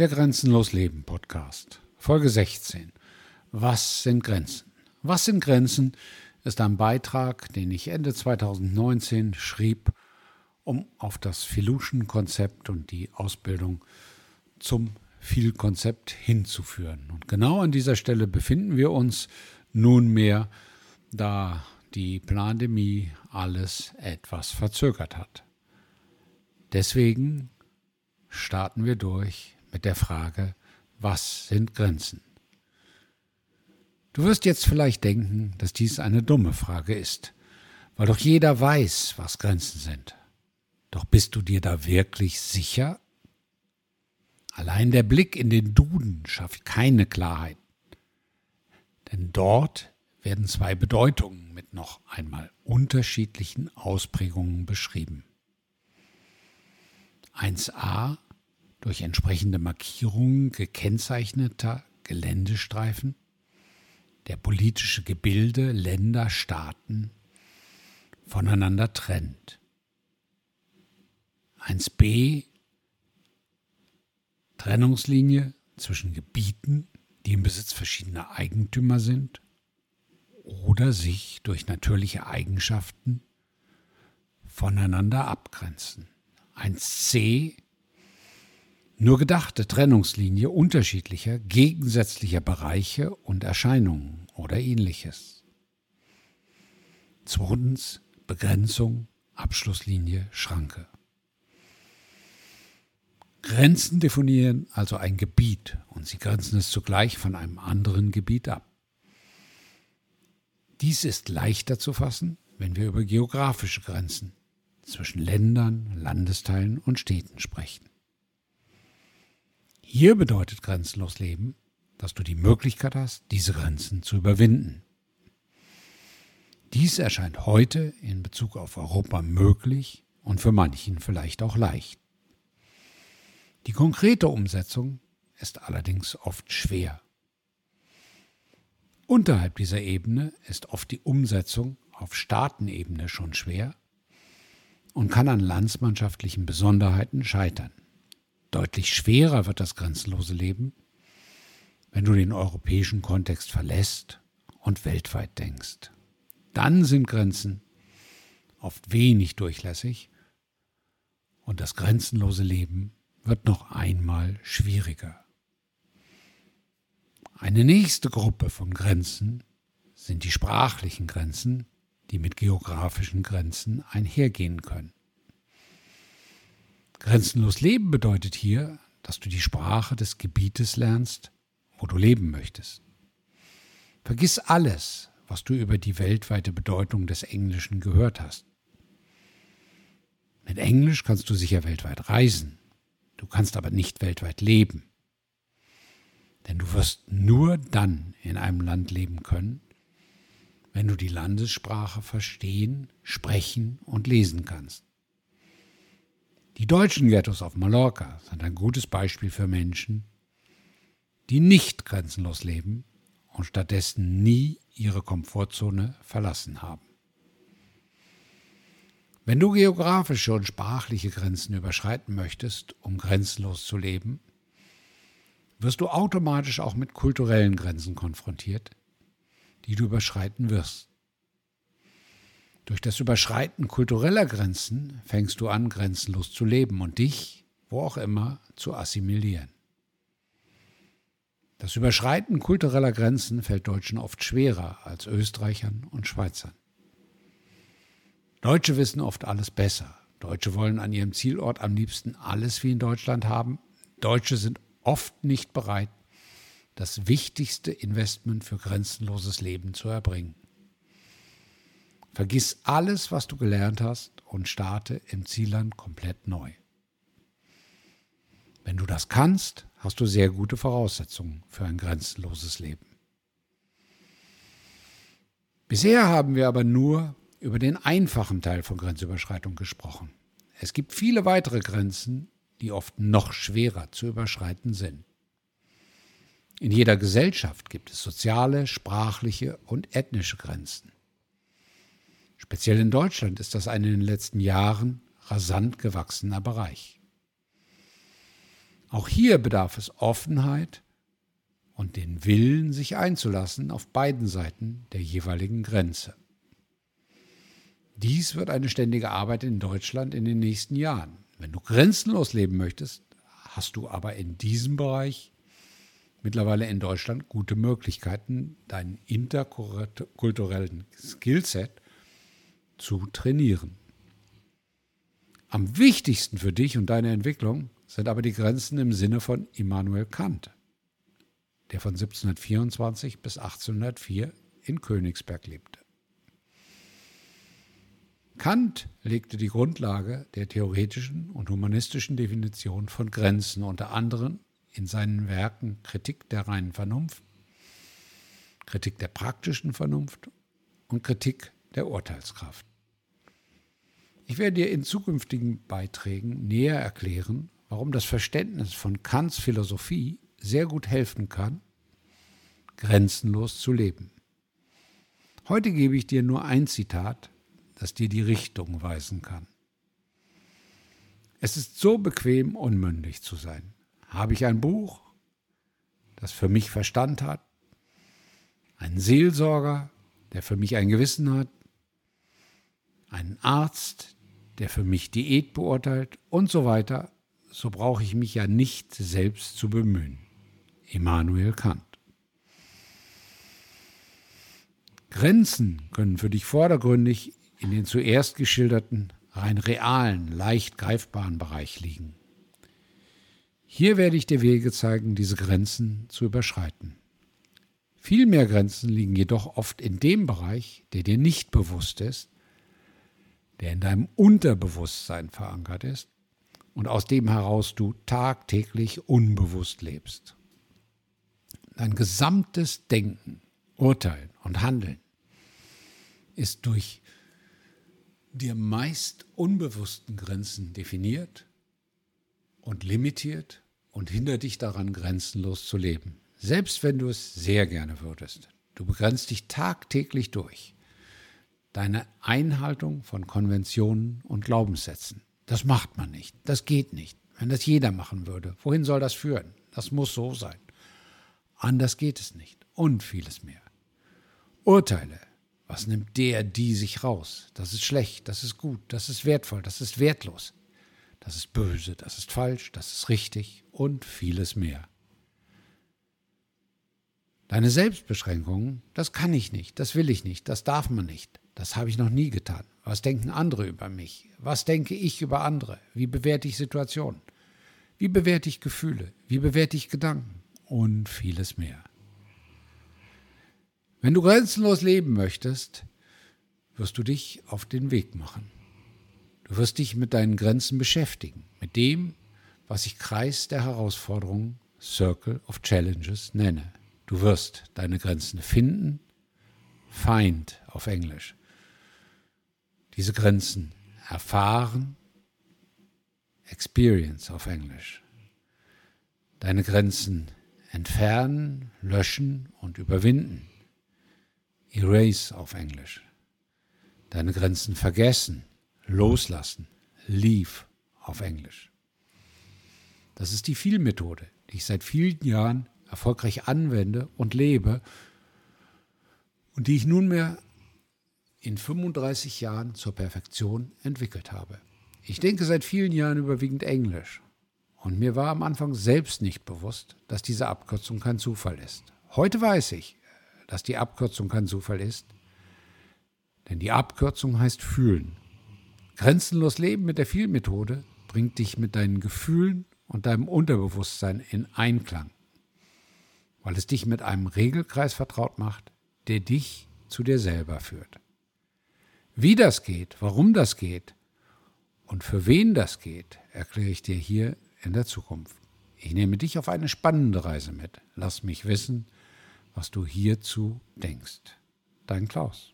Der Grenzenlos Leben Podcast, Folge 16. Was sind Grenzen? Was sind Grenzen ist ein Beitrag, den ich Ende 2019 schrieb, um auf das Filution-Konzept und die Ausbildung zum Viel-Konzept hinzuführen. Und genau an dieser Stelle befinden wir uns nunmehr, da die Pandemie alles etwas verzögert hat. Deswegen starten wir durch mit der Frage, was sind Grenzen? Du wirst jetzt vielleicht denken, dass dies eine dumme Frage ist, weil doch jeder weiß, was Grenzen sind. Doch bist du dir da wirklich sicher? Allein der Blick in den Duden schafft keine Klarheit. Denn dort werden zwei Bedeutungen mit noch einmal unterschiedlichen Ausprägungen beschrieben. 1a durch entsprechende Markierungen gekennzeichneter Geländestreifen, der politische Gebilde Länder, Staaten voneinander trennt. 1b Trennungslinie zwischen Gebieten, die im Besitz verschiedener Eigentümer sind oder sich durch natürliche Eigenschaften voneinander abgrenzen. 1c nur gedachte Trennungslinie unterschiedlicher, gegensätzlicher Bereiche und Erscheinungen oder ähnliches. Zweitens Begrenzung, Abschlusslinie, Schranke. Grenzen definieren also ein Gebiet und sie grenzen es zugleich von einem anderen Gebiet ab. Dies ist leichter zu fassen, wenn wir über geografische Grenzen zwischen Ländern, Landesteilen und Städten sprechen. Hier bedeutet grenzenlos Leben, dass du die Möglichkeit hast, diese Grenzen zu überwinden. Dies erscheint heute in Bezug auf Europa möglich und für manchen vielleicht auch leicht. Die konkrete Umsetzung ist allerdings oft schwer. Unterhalb dieser Ebene ist oft die Umsetzung auf Staatenebene schon schwer und kann an landsmannschaftlichen Besonderheiten scheitern. Deutlich schwerer wird das grenzenlose Leben, wenn du den europäischen Kontext verlässt und weltweit denkst. Dann sind Grenzen oft wenig durchlässig und das grenzenlose Leben wird noch einmal schwieriger. Eine nächste Gruppe von Grenzen sind die sprachlichen Grenzen, die mit geografischen Grenzen einhergehen können. Grenzenlos Leben bedeutet hier, dass du die Sprache des Gebietes lernst, wo du leben möchtest. Vergiss alles, was du über die weltweite Bedeutung des Englischen gehört hast. Mit Englisch kannst du sicher weltweit reisen, du kannst aber nicht weltweit leben. Denn du wirst nur dann in einem Land leben können, wenn du die Landessprache verstehen, sprechen und lesen kannst. Die deutschen Ghettos auf Mallorca sind ein gutes Beispiel für Menschen, die nicht grenzenlos leben und stattdessen nie ihre Komfortzone verlassen haben. Wenn du geografische und sprachliche Grenzen überschreiten möchtest, um grenzenlos zu leben, wirst du automatisch auch mit kulturellen Grenzen konfrontiert, die du überschreiten wirst. Durch das Überschreiten kultureller Grenzen fängst du an, grenzenlos zu leben und dich, wo auch immer, zu assimilieren. Das Überschreiten kultureller Grenzen fällt Deutschen oft schwerer als Österreichern und Schweizern. Deutsche wissen oft alles besser. Deutsche wollen an ihrem Zielort am liebsten alles wie in Deutschland haben. Deutsche sind oft nicht bereit, das wichtigste Investment für grenzenloses Leben zu erbringen. Vergiss alles, was du gelernt hast und starte im Zielland komplett neu. Wenn du das kannst, hast du sehr gute Voraussetzungen für ein grenzenloses Leben. Bisher haben wir aber nur über den einfachen Teil von Grenzüberschreitung gesprochen. Es gibt viele weitere Grenzen, die oft noch schwerer zu überschreiten sind. In jeder Gesellschaft gibt es soziale, sprachliche und ethnische Grenzen. Speziell in Deutschland ist das ein in den letzten Jahren rasant gewachsener Bereich. Auch hier bedarf es Offenheit und den Willen, sich einzulassen auf beiden Seiten der jeweiligen Grenze. Dies wird eine ständige Arbeit in Deutschland in den nächsten Jahren. Wenn du grenzenlos leben möchtest, hast du aber in diesem Bereich mittlerweile in Deutschland gute Möglichkeiten, deinen interkulturellen Skillset zu trainieren. Am wichtigsten für dich und deine Entwicklung sind aber die Grenzen im Sinne von Immanuel Kant, der von 1724 bis 1804 in Königsberg lebte. Kant legte die Grundlage der theoretischen und humanistischen Definition von Grenzen unter anderem in seinen Werken Kritik der reinen Vernunft, Kritik der praktischen Vernunft und Kritik der Urteilskraft. Ich werde dir in zukünftigen Beiträgen näher erklären, warum das Verständnis von Kants Philosophie sehr gut helfen kann, grenzenlos zu leben. Heute gebe ich dir nur ein Zitat, das dir die Richtung weisen kann. Es ist so bequem, unmündig zu sein. Habe ich ein Buch, das für mich Verstand hat, einen Seelsorger, der für mich ein Gewissen hat, einen Arzt, der für mich Diät beurteilt und so weiter, so brauche ich mich ja nicht selbst zu bemühen. Immanuel Kant. Grenzen können für dich vordergründig in den zuerst geschilderten, rein realen, leicht greifbaren Bereich liegen. Hier werde ich dir Wege zeigen, diese Grenzen zu überschreiten. Viel mehr Grenzen liegen jedoch oft in dem Bereich, der dir nicht bewusst ist der in deinem Unterbewusstsein verankert ist und aus dem heraus du tagtäglich unbewusst lebst. Dein gesamtes Denken, Urteilen und Handeln ist durch dir meist unbewussten Grenzen definiert und limitiert und hindert dich daran, grenzenlos zu leben. Selbst wenn du es sehr gerne würdest. Du begrenzt dich tagtäglich durch deine Einhaltung von Konventionen und Glaubenssätzen. Das macht man nicht. Das geht nicht. Wenn das jeder machen würde, wohin soll das führen? Das muss so sein. Anders geht es nicht. Und vieles mehr. Urteile. Was nimmt der, die sich raus? Das ist schlecht, das ist gut, das ist wertvoll, das ist wertlos. Das ist böse, das ist falsch, das ist richtig und vieles mehr. Deine Selbstbeschränkungen, das kann ich nicht, das will ich nicht, das darf man nicht. Das habe ich noch nie getan. Was denken andere über mich? Was denke ich über andere? Wie bewerte ich Situationen? Wie bewerte ich Gefühle? Wie bewerte ich Gedanken? Und vieles mehr. Wenn du grenzenlos leben möchtest, wirst du dich auf den Weg machen. Du wirst dich mit deinen Grenzen beschäftigen, mit dem, was ich Kreis der Herausforderungen, Circle of Challenges nenne. Du wirst deine Grenzen finden, Find auf Englisch, diese Grenzen erfahren, Experience auf Englisch. Deine Grenzen entfernen, löschen und überwinden. Erase auf Englisch. Deine Grenzen vergessen, loslassen. Leave auf Englisch. Das ist die Vielmethode, die ich seit vielen Jahren erfolgreich anwende und lebe und die ich nunmehr in 35 Jahren zur Perfektion entwickelt habe. Ich denke seit vielen Jahren überwiegend Englisch. Und mir war am Anfang selbst nicht bewusst, dass diese Abkürzung kein Zufall ist. Heute weiß ich, dass die Abkürzung kein Zufall ist, denn die Abkürzung heißt fühlen. Grenzenlos Leben mit der Vielmethode bringt dich mit deinen Gefühlen und deinem Unterbewusstsein in Einklang, weil es dich mit einem Regelkreis vertraut macht, der dich zu dir selber führt. Wie das geht, warum das geht und für wen das geht, erkläre ich dir hier in der Zukunft. Ich nehme dich auf eine spannende Reise mit. Lass mich wissen, was du hierzu denkst. Dein Klaus.